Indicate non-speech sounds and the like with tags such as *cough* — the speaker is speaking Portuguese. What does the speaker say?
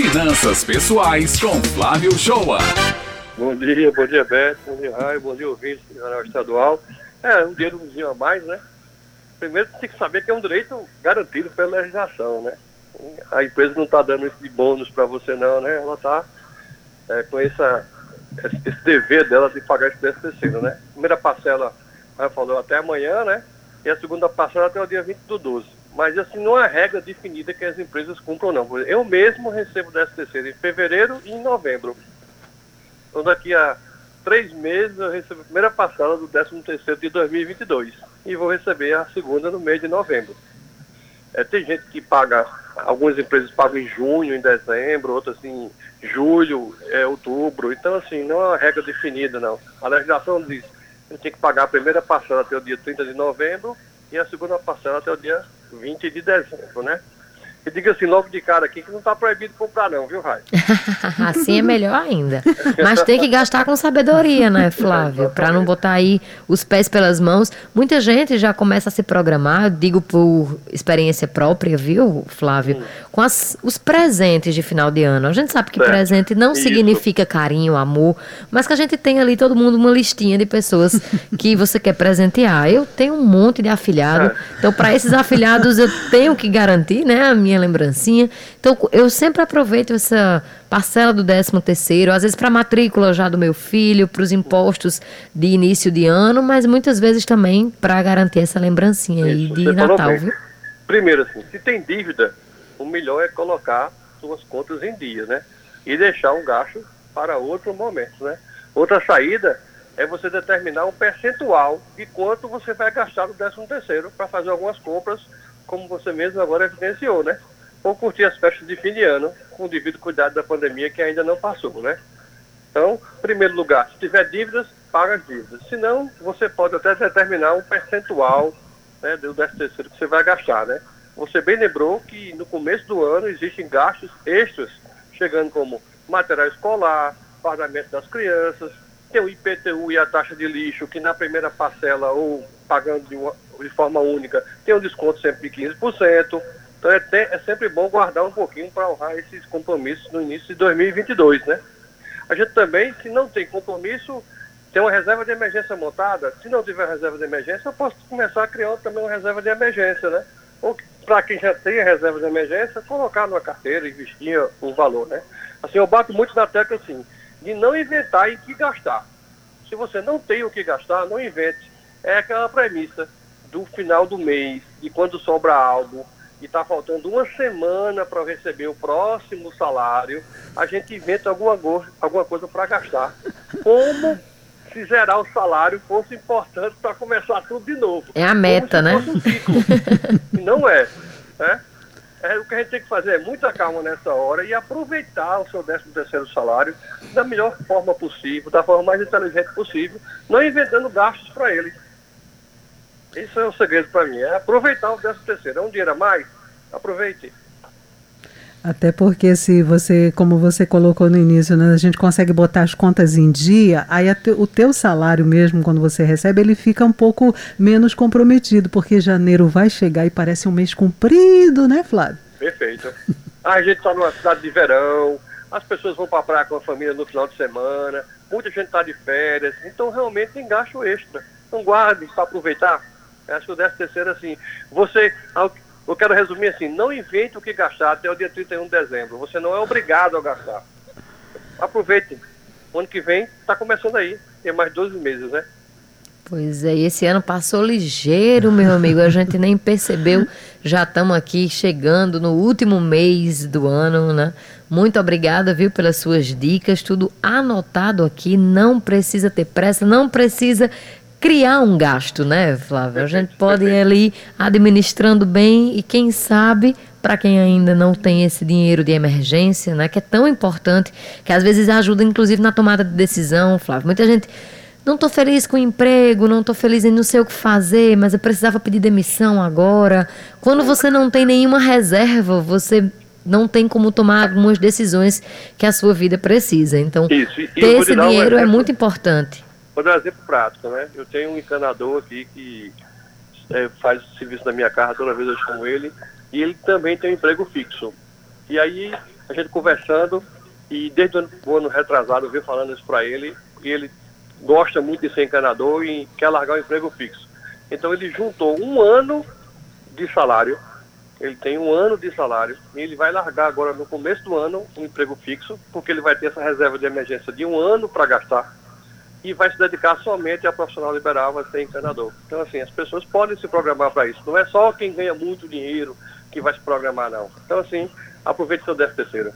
Finanças Pessoais com Flávio Shoa. Bom dia, bom dia Beto, bom dia Raio, bom dia ouvinte do Estadual. É, um dinheirozinho a mais, né? Primeiro tem que saber que é um direito garantido pela legislação, né? A empresa não está dando esse bônus para você não, né? Ela está é, com essa, esse dever dela de pagar esse preço terceiro, né? Primeira parcela, ela falou até amanhã, né? E a segunda parcela até o dia 20 do 12. Mas assim, não é regra definida que as empresas cumpram não. Eu mesmo recebo o terceiro em fevereiro e em novembro. Então daqui a três meses eu recebo a primeira parcela do 13 terceiro de 2022 e vou receber a segunda no mês de novembro. É, tem gente que paga, algumas empresas pagam em junho, em dezembro, outras em julho, é, outubro. Então, assim, não é uma regra definida, não. A legislação diz que tem que pagar a primeira parcela até o dia 30 de novembro e a segunda parcela até o dia 20 de dezembro, né? E diga assim logo de cara aqui que não está proibido comprar não, viu, Rai? *laughs* assim é melhor ainda. Mas tem que gastar com sabedoria, né, Flávio? Para não botar aí os pés pelas mãos. Muita gente já começa a se programar, digo por experiência própria, viu, Flávio? Hum. Com as, os presentes de final de ano. A gente sabe que certo. presente não Isso. significa carinho, amor, mas que a gente tem ali todo mundo uma listinha de pessoas *laughs* que você quer presentear. Eu tenho um monte de afilhado, é. então para esses afilhados eu tenho que garantir, né, a minha lembrancinha. Então, eu sempre aproveito essa parcela do 13 terceiro, às vezes para matrícula já do meu filho, para os impostos de início de ano, mas muitas vezes também para garantir essa lembrancinha aí de Natal, viu? Primeiro, assim, se tem dívida, o melhor é colocar suas contas em dia, né? E deixar um gasto para outro momento, né? Outra saída é você determinar um percentual de quanto você vai gastar no 13 terceiro para fazer algumas compras como você mesmo agora evidenciou, né? Ou curtir as festas de fim de ano com o devido cuidado da pandemia que ainda não passou, né? Então, em primeiro lugar, se tiver dívidas, paga as dívidas. Se não, você pode até determinar um percentual né, do 13 terceiro que você vai gastar, né? Você bem lembrou que no começo do ano existem gastos extras, chegando como material escolar, pagamento das crianças, tem o IPTU e a taxa de lixo, que na primeira parcela ou pagando de, uma, de forma única tem um desconto sempre de 15%. Então é, te, é sempre bom guardar um pouquinho para honrar esses compromissos no início de 2022, né? A gente também, se não tem compromisso, tem uma reserva de emergência montada. Se não tiver reserva de emergência, eu posso começar a criar também uma reserva de emergência, né? Ou para quem já tem a reserva de emergência, colocar numa carteira, investir o valor, né? Assim, eu bato muito na tecla assim, de não inventar em que gastar. Se você não tem o que gastar, não invente. É aquela premissa do final do mês, de quando sobra algo e está faltando uma semana para receber o próximo salário, a gente inventa alguma, alguma coisa para gastar. Como se zerar o salário fosse importante para começar tudo de novo. É a meta, né? Um *laughs* não é. Né? É, o que a gente tem que fazer é muita calma nessa hora e aproveitar o seu 13 terceiro salário da melhor forma possível, da forma mais inteligente possível, não inventando gastos para ele. Isso é o um segredo para mim, é aproveitar o 13 terceiro. É um dinheiro a mais? Aproveite. Até porque se você, como você colocou no início, né, a gente consegue botar as contas em dia, aí te, o teu salário mesmo, quando você recebe, ele fica um pouco menos comprometido, porque janeiro vai chegar e parece um mês comprido, né, Flávio? Perfeito. A gente está numa cidade de verão, as pessoas vão para a praia com a família no final de semana, muita gente está de férias, então realmente tem gasto extra. Então guarde para aproveitar. Acho que o 13 terceiro, assim, você, eu quero resumir assim, não invente o que gastar até o dia 31 de dezembro. Você não é obrigado a gastar. Aproveite. O ano que vem está começando aí. Tem mais 12 meses, né? Pois é, esse ano passou ligeiro, meu amigo. A gente nem percebeu. Já estamos aqui chegando no último mês do ano, né? Muito obrigada, viu, pelas suas dicas. Tudo anotado aqui. Não precisa ter pressa, não precisa criar um gasto, né, Flávio? A gente pode ir ali administrando bem e quem sabe para quem ainda não tem esse dinheiro de emergência, né, que é tão importante, que às vezes ajuda inclusive na tomada de decisão, Flávio. Muita gente não estou feliz com o emprego, não estou feliz em não sei o que fazer, mas eu precisava pedir demissão agora. Quando você não tem nenhuma reserva, você não tem como tomar algumas decisões que a sua vida precisa. Então, Isso, ter esse dinheiro um é muito importante. Vou dar um exemplo prático, né? Eu tenho um encanador aqui que é, faz serviço da minha casa, toda vez eu chamo ele, e ele também tem um emprego fixo. E aí a gente conversando e desde o ano, o ano retrasado eu venho falando isso para ele e ele gosta muito de ser encanador e quer largar o emprego fixo. Então ele juntou um ano de salário, ele tem um ano de salário e ele vai largar agora no começo do ano um emprego fixo, porque ele vai ter essa reserva de emergência de um ano para gastar e vai se dedicar somente a profissional liberal, a ser encanador. Então, assim, as pessoas podem se programar para isso. Não é só quem ganha muito dinheiro que vai se programar, não. Então, assim, aproveite seu décimo terceiro.